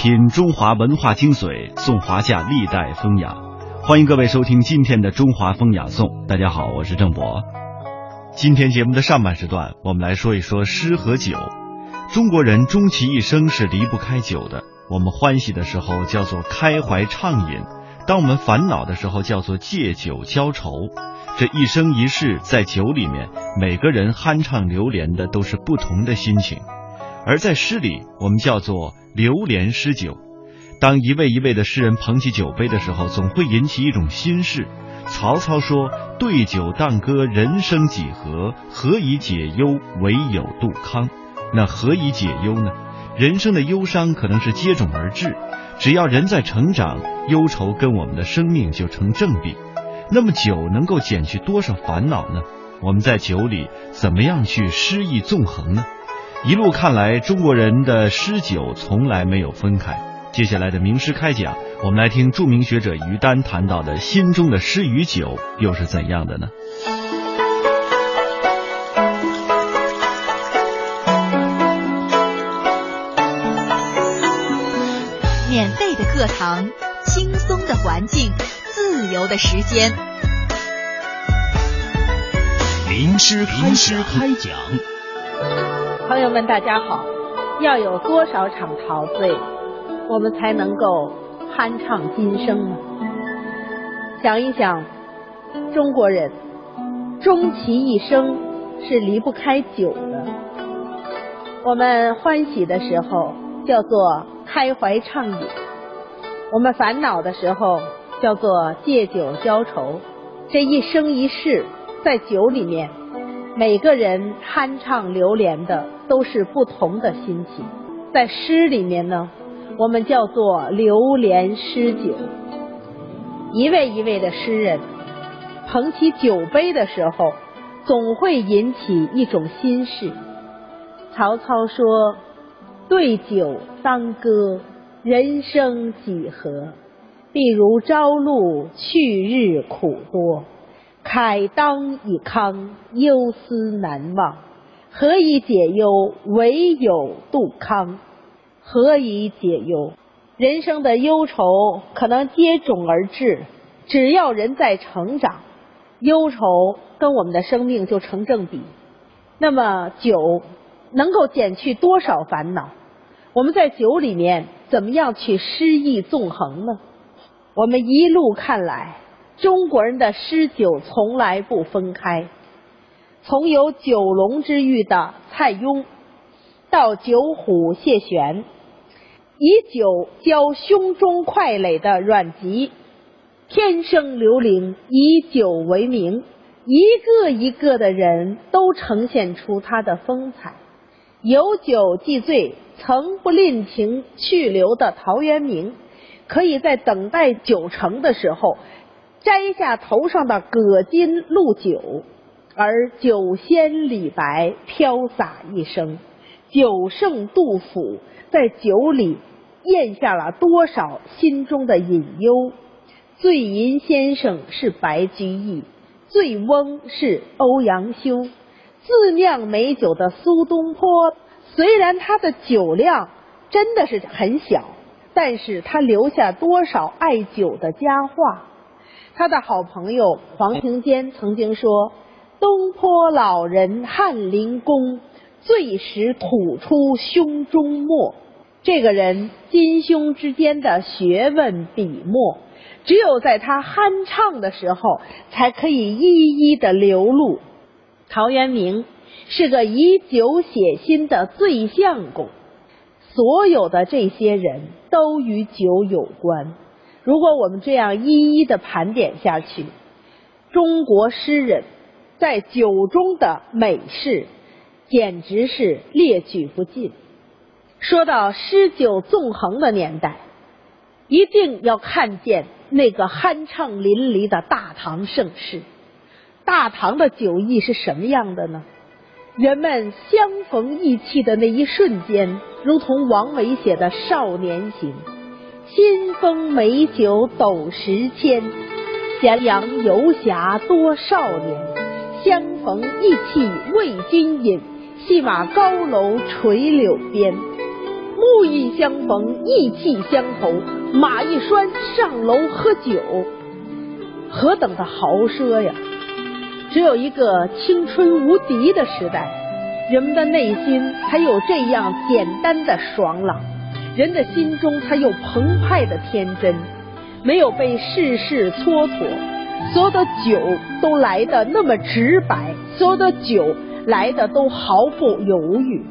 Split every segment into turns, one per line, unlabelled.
品中华文化精髓，颂华夏历代风雅。欢迎各位收听今天的《中华风雅颂》。大家好，我是郑博。今天节目的上半时段，我们来说一说诗和酒。中国人终其一生是离不开酒的。我们欢喜的时候叫做开怀畅饮，当我们烦恼的时候叫做借酒浇愁。这一生一世，在酒里面，每个人酣畅流连的都是不同的心情。而在诗里，我们叫做流连诗酒。当一位一位的诗人捧起酒杯的时候，总会引起一种心事。曹操说：“对酒当歌，人生几何？何以解忧，唯有杜康。”那何以解忧呢？人生的忧伤可能是接踵而至，只要人在成长，忧愁跟我们的生命就成正比。那么酒能够减去多少烦恼呢？我们在酒里怎么样去诗意纵横呢？一路看来，中国人的诗酒从来没有分开。接下来的名师开讲，我们来听著名学者于丹谈到的心中的诗与酒又是怎样的呢？
免费的课堂，轻松的环境，自由的时间。
名师名师开讲。
朋友们，大家好！要有多少场陶醉，我们才能够酣畅今生呢？想一想，中国人终其一生是离不开酒的。我们欢喜的时候叫做开怀畅饮，我们烦恼的时候叫做借酒浇愁。这一生一世，在酒里面。每个人酣畅流连的都是不同的心情，在诗里面呢，我们叫做流连诗酒。一位一位的诗人捧起酒杯的时候，总会引起一种心事。曹操说：“对酒当歌，人生几何？譬如朝露，去日苦多。”慨当以慷，忧思难忘。何以解忧？唯有杜康。何以解忧？人生的忧愁可能接踵而至，只要人在成长，忧愁跟我们的生命就成正比。那么酒能够减去多少烦恼？我们在酒里面怎么样去诗意纵横呢？我们一路看来。中国人的诗酒从来不分开，从有九龙之誉的蔡邕，到九虎谢玄，以酒浇胸中块垒的阮籍，天生刘伶以酒为名，一个一个的人都呈现出他的风采。有酒既醉，曾不吝情去留的陶渊明，可以在等待酒成的时候。摘下头上的葛巾露酒，而酒仙李白飘洒一生，酒圣杜甫在酒里咽下了多少心中的隐忧？醉吟先生是白居易，醉翁是欧阳修，自酿美酒的苏东坡，虽然他的酒量真的是很小，但是他留下多少爱酒的佳话？他的好朋友黄庭坚曾经说：“东坡老人翰林公，醉时吐出胸中墨。”这个人襟胸之间的学问笔墨，只有在他酣畅的时候，才可以一一的流露。陶渊明是个以酒写心的醉相公，所有的这些人都与酒有关。如果我们这样一一的盘点下去，中国诗人在酒中的美事，简直是列举不尽。说到诗酒纵横的年代，一定要看见那个酣畅淋漓的大唐盛世。大唐的酒意是什么样的呢？人们相逢意气的那一瞬间，如同王维写的《少年行》。新丰美酒斗十千，咸阳游侠多少年。相逢意气为君饮，戏马高楼垂柳边。木意相逢，意气相投，马一拴，上楼喝酒，何等的豪奢呀！只有一个青春无敌的时代，人们的内心才有这样简单的爽朗，人的心中才有澎湃的天真，没有被世事蹉跎，所有的酒都来的那么直白，所有的酒来的都毫不犹豫。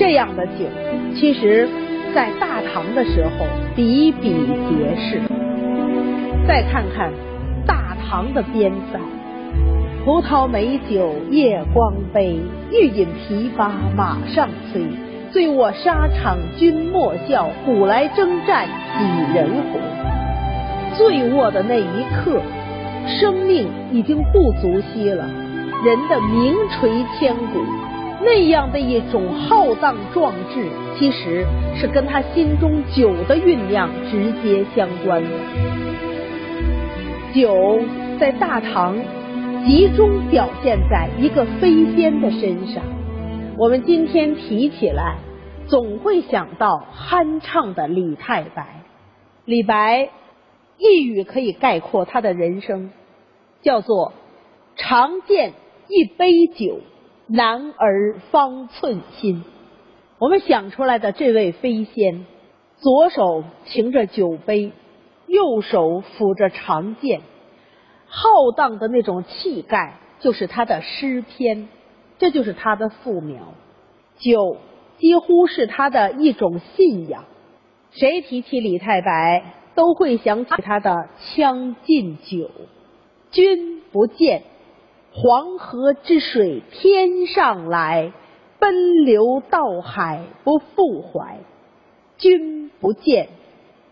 这样的酒，其实，在大唐的时候比比皆是。再看看大唐的边塞。葡萄美酒夜光杯，欲饮琵琶马上催。醉卧沙场君莫笑，古来征战几人回。醉卧的那一刻，生命已经不足惜了，人的名垂千古，那样的一种浩荡壮志，其实是跟他心中酒的酝酿直接相关的。酒在大唐。集中表现在一个飞仙的身上。我们今天提起来，总会想到酣畅的李太白。李白一语可以概括他的人生，叫做“常见一杯酒，男儿方寸心”。我们想出来的这位飞仙，左手擎着酒杯，右手抚着长剑。浩荡的那种气概，就是他的诗篇，这就是他的素描。酒几乎是他的一种信仰。谁提起李太白，都会想起他的《将进酒》：“君不见，黄河之水天上来，奔流到海不复回。君不见，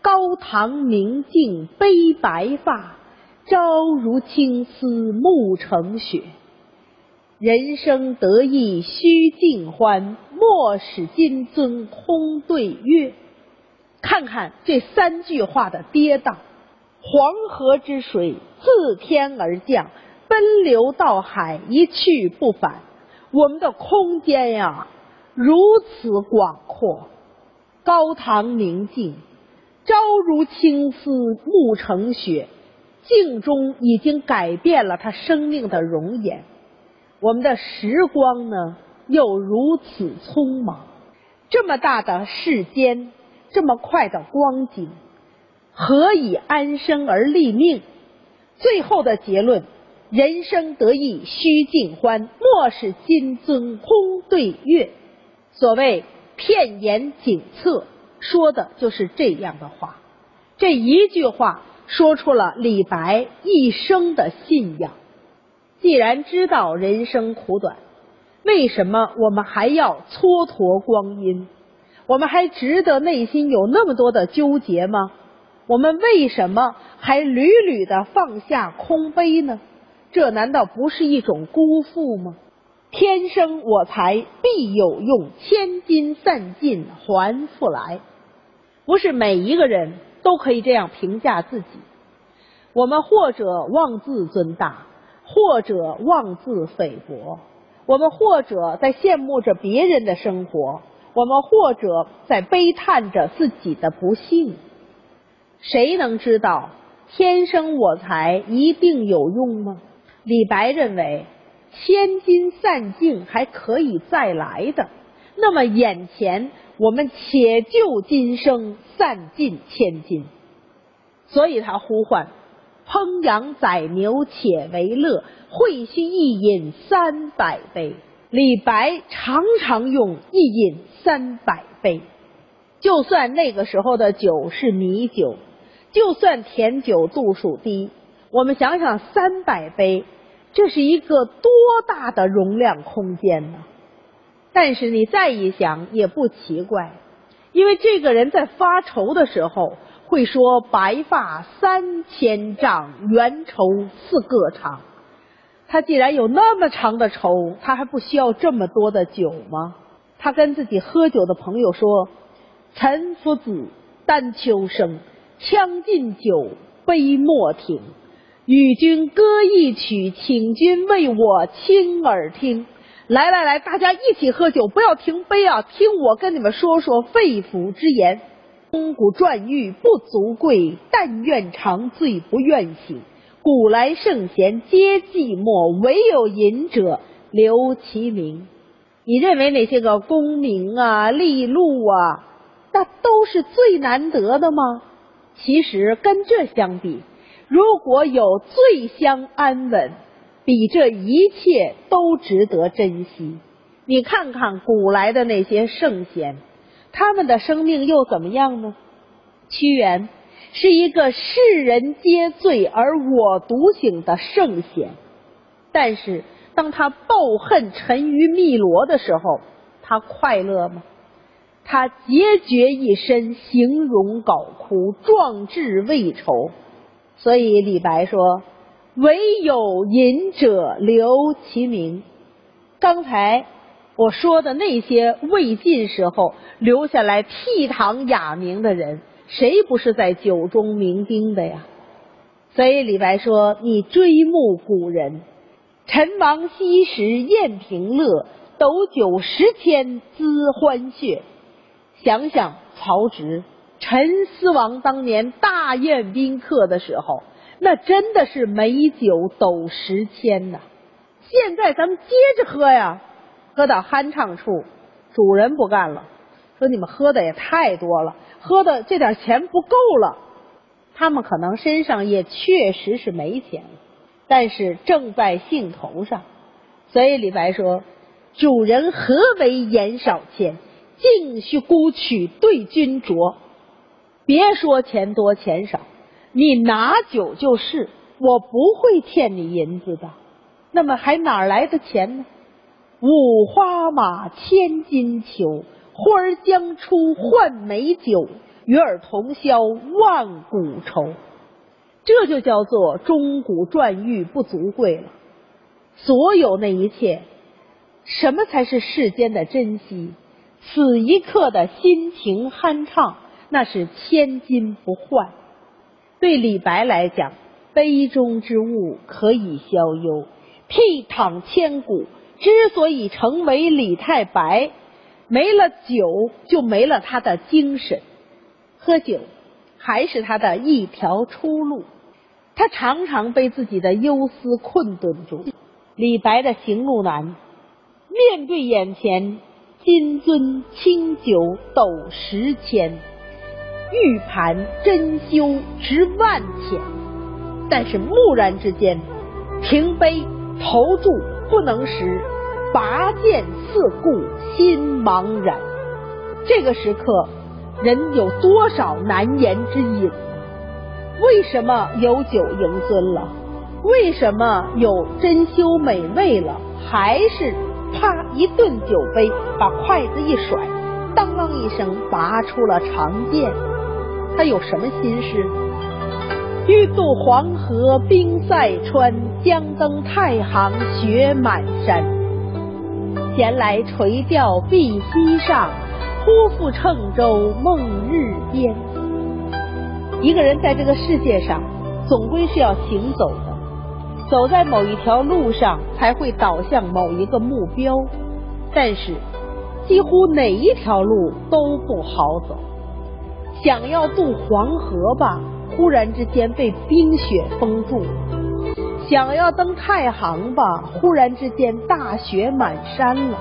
高堂明镜悲白发。”朝如青丝暮成雪，人生得意须尽欢，莫使金樽空对月。看看这三句话的跌宕，黄河之水自天而降，奔流到海一去不返。我们的空间呀，如此广阔。高堂明镜，朝如青丝暮成雪。镜中已经改变了他生命的容颜，我们的时光呢又如此匆忙，这么大的世间，这么快的光景，何以安生而立命？最后的结论：人生得意须尽欢，莫使金樽空对月。所谓片言景策，说的就是这样的话。这一句话。说出了李白一生的信仰。既然知道人生苦短，为什么我们还要蹉跎光阴？我们还值得内心有那么多的纠结吗？我们为什么还屡屡的放下空杯呢？这难道不是一种辜负吗？天生我材必有用，千金散尽还复来。不是每一个人。都可以这样评价自己。我们或者妄自尊大，或者妄自菲薄，我们或者在羡慕着别人的生活，我们或者在悲叹着自己的不幸。谁能知道天生我材一定有用吗？李白认为，千金散尽还可以再来的。那么眼前。我们且就今生散尽千金，所以他呼唤烹羊宰牛且为乐，会须一饮三百杯。李白常常用一饮三百杯，就算那个时候的酒是米酒，就算甜酒度数低，我们想想三百杯，这是一个多大的容量空间呢？但是你再一想也不奇怪，因为这个人在发愁的时候会说：“白发三千丈，缘愁似个长。”他既然有那么长的愁，他还不需要这么多的酒吗？他跟自己喝酒的朋友说：“岑夫子，丹丘生，将进酒，杯莫停。与君歌一曲，请君为我倾耳听。”来来来，大家一起喝酒，不要停杯啊！听我跟你们说说肺腑之言。钟鼓馔玉不足贵，但愿长醉不愿醒。古来圣贤皆寂寞，惟有饮者留其名。你认为那些个功名啊、利禄啊，那都是最难得的吗？其实跟这相比，如果有醉乡安稳，比这一切都值得珍惜。你看看古来的那些圣贤，他们的生命又怎么样呢？屈原是一个世人皆醉而我独醒的圣贤，但是当他抱恨沉于汨罗的时候，他快乐吗？他孑绝一身，形容槁枯，壮志未酬。所以李白说：“惟有饮者留其名。”刚才我说的那些魏晋时候留下来倜傥雅名的人。谁不是在酒中酩酊的呀？所以李白说：“你追慕古人，陈王昔时宴平乐，斗酒十千恣欢谑。”想想曹植、陈思王当年大宴宾客的时候，那真的是美酒斗十千呐。现在咱们接着喝呀，喝到酣畅处，主人不干了，说你们喝的也太多了。喝的这点钱不够了，他们可能身上也确实是没钱，但是正在兴头上，所以李白说：“主人何为言少钱，径须沽取对君酌。”别说钱多钱少，你拿酒就是，我不会欠你银子的。那么还哪来的钱呢？五花马，千金裘。呼儿将出换美酒，与尔同销万古愁。这就叫做钟鼓馔玉不足贵了。所有那一切，什么才是世间的珍惜？此一刻的心情酣畅，那是千金不换。对李白来讲，杯中之物可以消忧，倜傥千古。之所以成为李太白。没了酒，就没了他的精神。喝酒还是他的一条出路。他常常被自己的忧思困顿住。李白的行路难，面对眼前金樽清酒斗十千，玉盘珍羞值万钱。但是蓦然之间，停杯投箸不能食。拔剑四顾心茫然，这个时刻，人有多少难言之隐？为什么有酒迎尊了？为什么有珍馐美味了？还是啪一顿酒杯，把筷子一甩，当啷一声拔出了长剑。他有什么心事？欲渡黄河冰塞川，将登太行雪满山。闲来垂钓碧溪上，忽复乘舟梦日边。一个人在这个世界上，总归是要行走的，走在某一条路上，才会导向某一个目标。但是，几乎哪一条路都不好走。想要渡黄河吧，忽然之间被冰雪封住。想要登太行吧，忽然之间大雪满山了。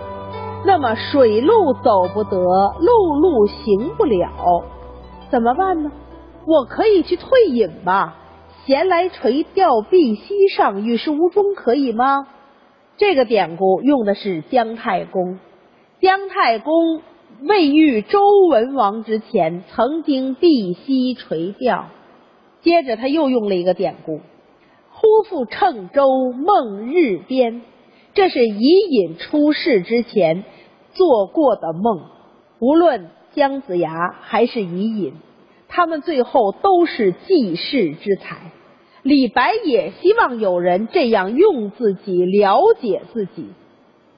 那么水路走不得，陆路行不了，怎么办呢？我可以去退隐吧。闲来垂钓碧溪上，与世无争，可以吗？这个典故用的是姜太公。姜太公未遇周文王之前，曾经碧溪垂钓。接着他又用了一个典故。忽复乘舟梦日边，这是伊尹出世之前做过的梦。无论姜子牙还是伊尹，他们最后都是济世之才。李白也希望有人这样用自己了解自己，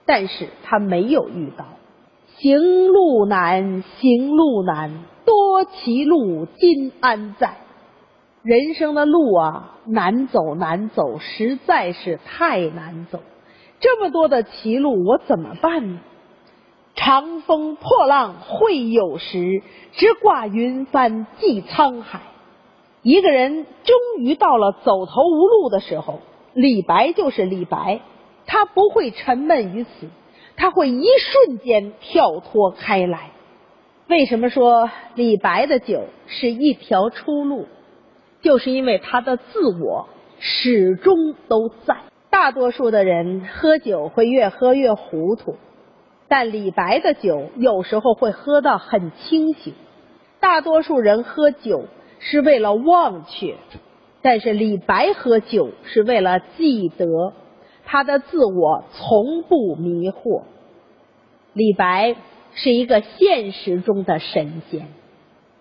但是他没有遇到。行路难，行路难，多歧路，今安在？人生的路啊，难走难走，实在是太难走。这么多的歧路，我怎么办呢？长风破浪会有时，直挂云帆济沧海。一个人终于到了走投无路的时候，李白就是李白，他不会沉闷于此，他会一瞬间跳脱开来。为什么说李白的酒是一条出路？就是因为他的自我始终都在。大多数的人喝酒会越喝越糊涂，但李白的酒有时候会喝到很清醒。大多数人喝酒。是为了忘却，但是李白喝酒是为了记得，他的自我从不迷惑。李白是一个现实中的神仙，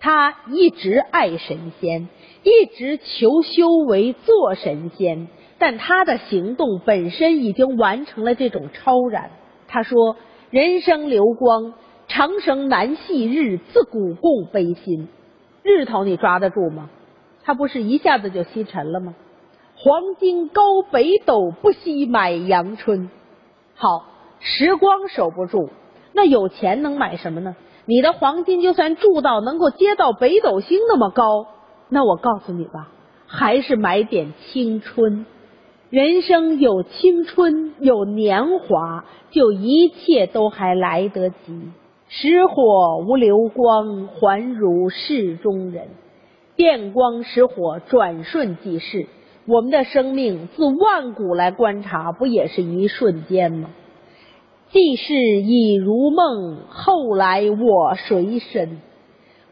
他一直爱神仙，一直求修为做神仙，但他的行动本身已经完成了这种超然。他说：“人生流光，长生难系日，自古共悲心。”日头你抓得住吗？他不是一下子就西沉了吗？黄金高北斗，不惜买阳春。好，时光守不住，那有钱能买什么呢？你的黄金就算铸到能够接到北斗星那么高，那我告诉你吧，还是买点青春。人生有青春，有年华，就一切都还来得及。石火无流光，还如世中人。电光石火，转瞬即逝。我们的生命自万古来观察，不也是一瞬间吗？既是已如梦，后来我谁身？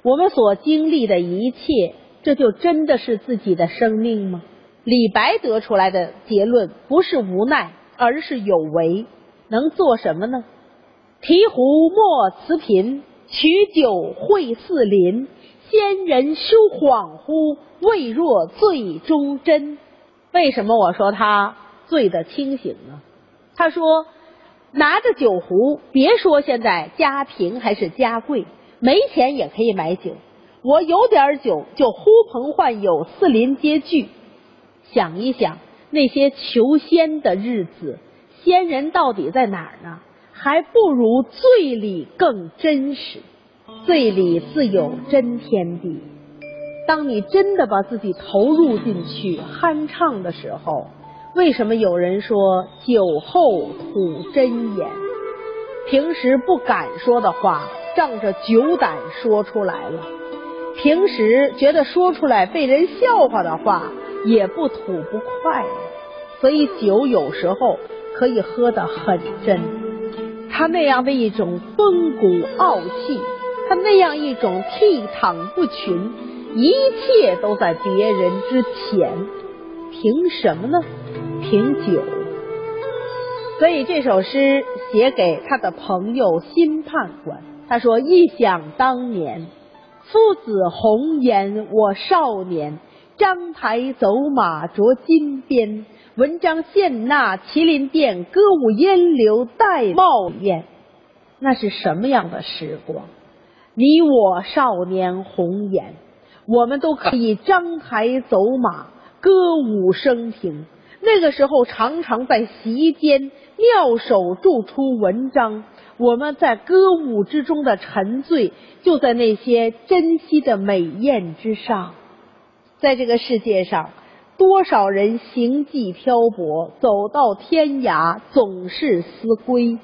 我们所经历的一切，这就真的是自己的生命吗？李白得出来的结论不是无奈，而是有为。能做什么呢？提壶莫辞贫，取酒会四邻。仙人休恍惚，未若醉中真。为什么我说他醉得清醒呢？他说，拿着酒壶，别说现在家贫还是家贵，没钱也可以买酒。我有点酒，就呼朋唤友，四邻皆聚。想一想那些求仙的日子，仙人到底在哪儿呢？还不如醉里更真实，醉里自有真天地。当你真的把自己投入进去酣畅的时候，为什么有人说酒后吐真言？平时不敢说的话，仗着酒胆说出来了；平时觉得说出来被人笑话的话，也不吐不快。所以酒有时候可以喝得很真。他那样的一种风骨傲气，他那样一种倜傥不群，一切都在别人之前，凭什么呢？品酒。所以这首诗写给他的朋友新判官，他说：“一想当年，夫子红颜我少年，章台走马着金鞭。”文章献纳麒麟殿，歌舞烟流戴帽宴。那是什么样的时光？你我少年红颜，我们都可以张台走马，歌舞升平。那个时候，常常在席间妙手著出文章。我们在歌舞之中的沉醉，就在那些珍惜的美艳之上。在这个世界上。多少人行迹漂泊，走到天涯总是思归。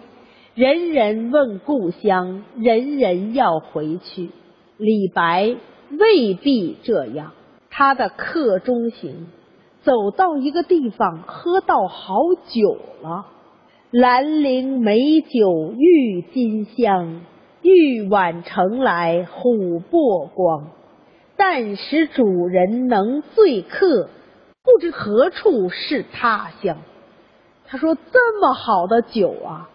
人人问故乡，人人要回去。李白未必这样，他的客中行，走到一个地方，喝到好酒了。兰陵美酒郁金香，玉碗盛来琥珀光。但使主人能醉客。不知何处是他乡。他说：“这么好的酒啊，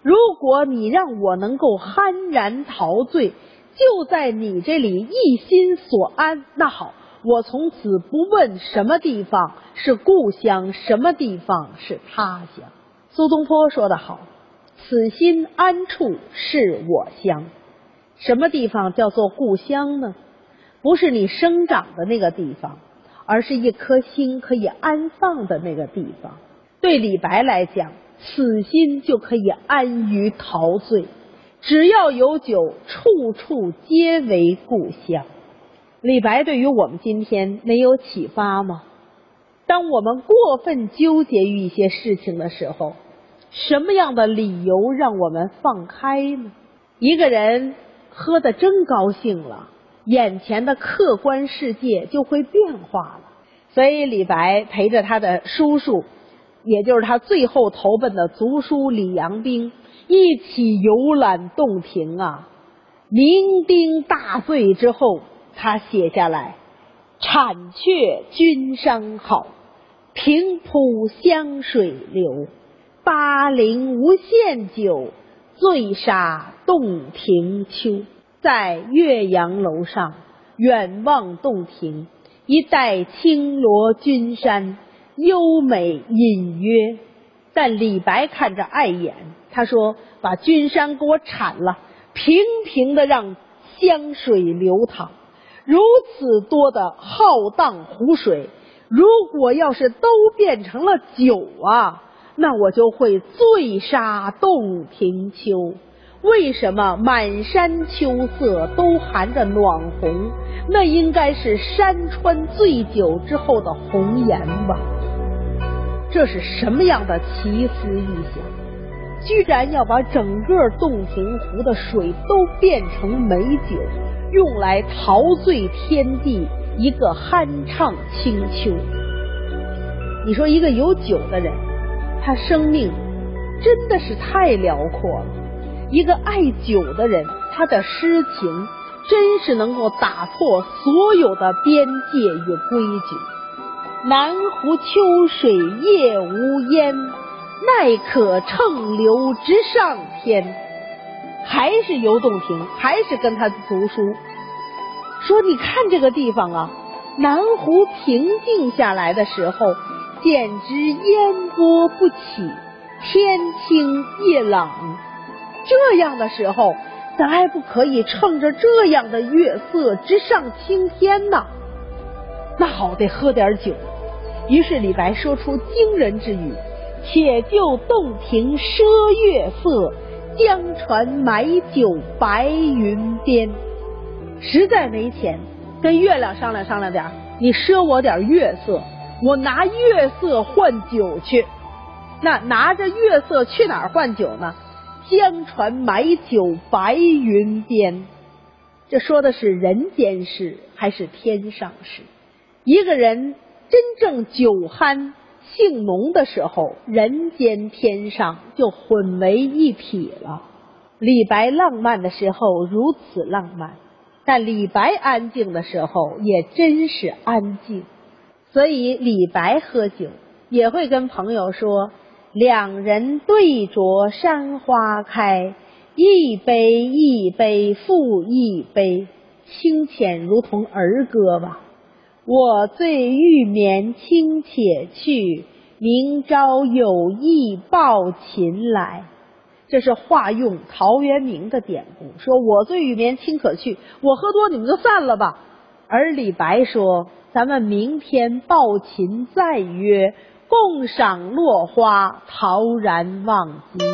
如果你让我能够酣然陶醉，就在你这里一心所安，那好，我从此不问什么地方是故乡，什么地方是他乡。”苏东坡说得好：“此心安处是我乡。”什么地方叫做故乡呢？不是你生长的那个地方。而是一颗心可以安放的那个地方。对李白来讲，此心就可以安于陶醉。只要有酒，处处皆为故乡。李白对于我们今天没有启发吗？当我们过分纠结于一些事情的时候，什么样的理由让我们放开呢？一个人喝的真高兴了，眼前的客观世界就会变化了。所以李白陪着他的叔叔，也就是他最后投奔的族叔李阳冰。一起游览洞庭啊，酩酊大醉之后，他写下来：“产却君山好，平铺湘水流。巴陵无限酒，醉杀洞庭秋。”在岳阳楼上远望洞庭，一带青罗君山，优美隐约。但李白看着碍眼。他说：“把君山给我铲了，平平的让湘水流淌。如此多的浩荡湖水，如果要是都变成了酒啊，那我就会醉杀洞庭秋。为什么满山秋色都含着暖红？那应该是山川醉酒之后的红颜吧？这是什么样的奇思异想？”居然要把整个洞庭湖的水都变成美酒，用来陶醉天地，一个酣畅清秋。你说一个有酒的人，他生命真的是太辽阔了；一个爱酒的人，他的诗情真是能够打破所有的边界与规矩。南湖秋水夜无烟。奈可乘流直上天，还是游洞庭，还是跟他读书说：“你看这个地方啊，南湖平静下来的时候，简直烟波不起，天清夜朗。这样的时候，咱还不可以趁着这样的月色直上青天呢？那好，得喝点酒。”于是李白说出惊人之语。且就洞庭赊月色，江船买酒白云边。实在没钱，跟月亮商量商量点你赊我点月色，我拿月色换酒去。那拿着月色去哪儿换酒呢？江船买酒白云边。这说的是人间事还是天上事？一个人真正酒酣。姓农的时候，人间天上就混为一体了。李白浪漫的时候如此浪漫，但李白安静的时候也真是安静。所以李白喝酒也会跟朋友说：“两人对酌山花开，一杯一杯复一杯，清浅如同儿歌吧。”我醉欲眠卿且去，明朝有意抱琴来。这是化用陶渊明的典故，说我醉欲眠卿可去，我喝多你们就散了吧。而李白说，咱们明天抱琴再约，共赏落花，陶然忘机。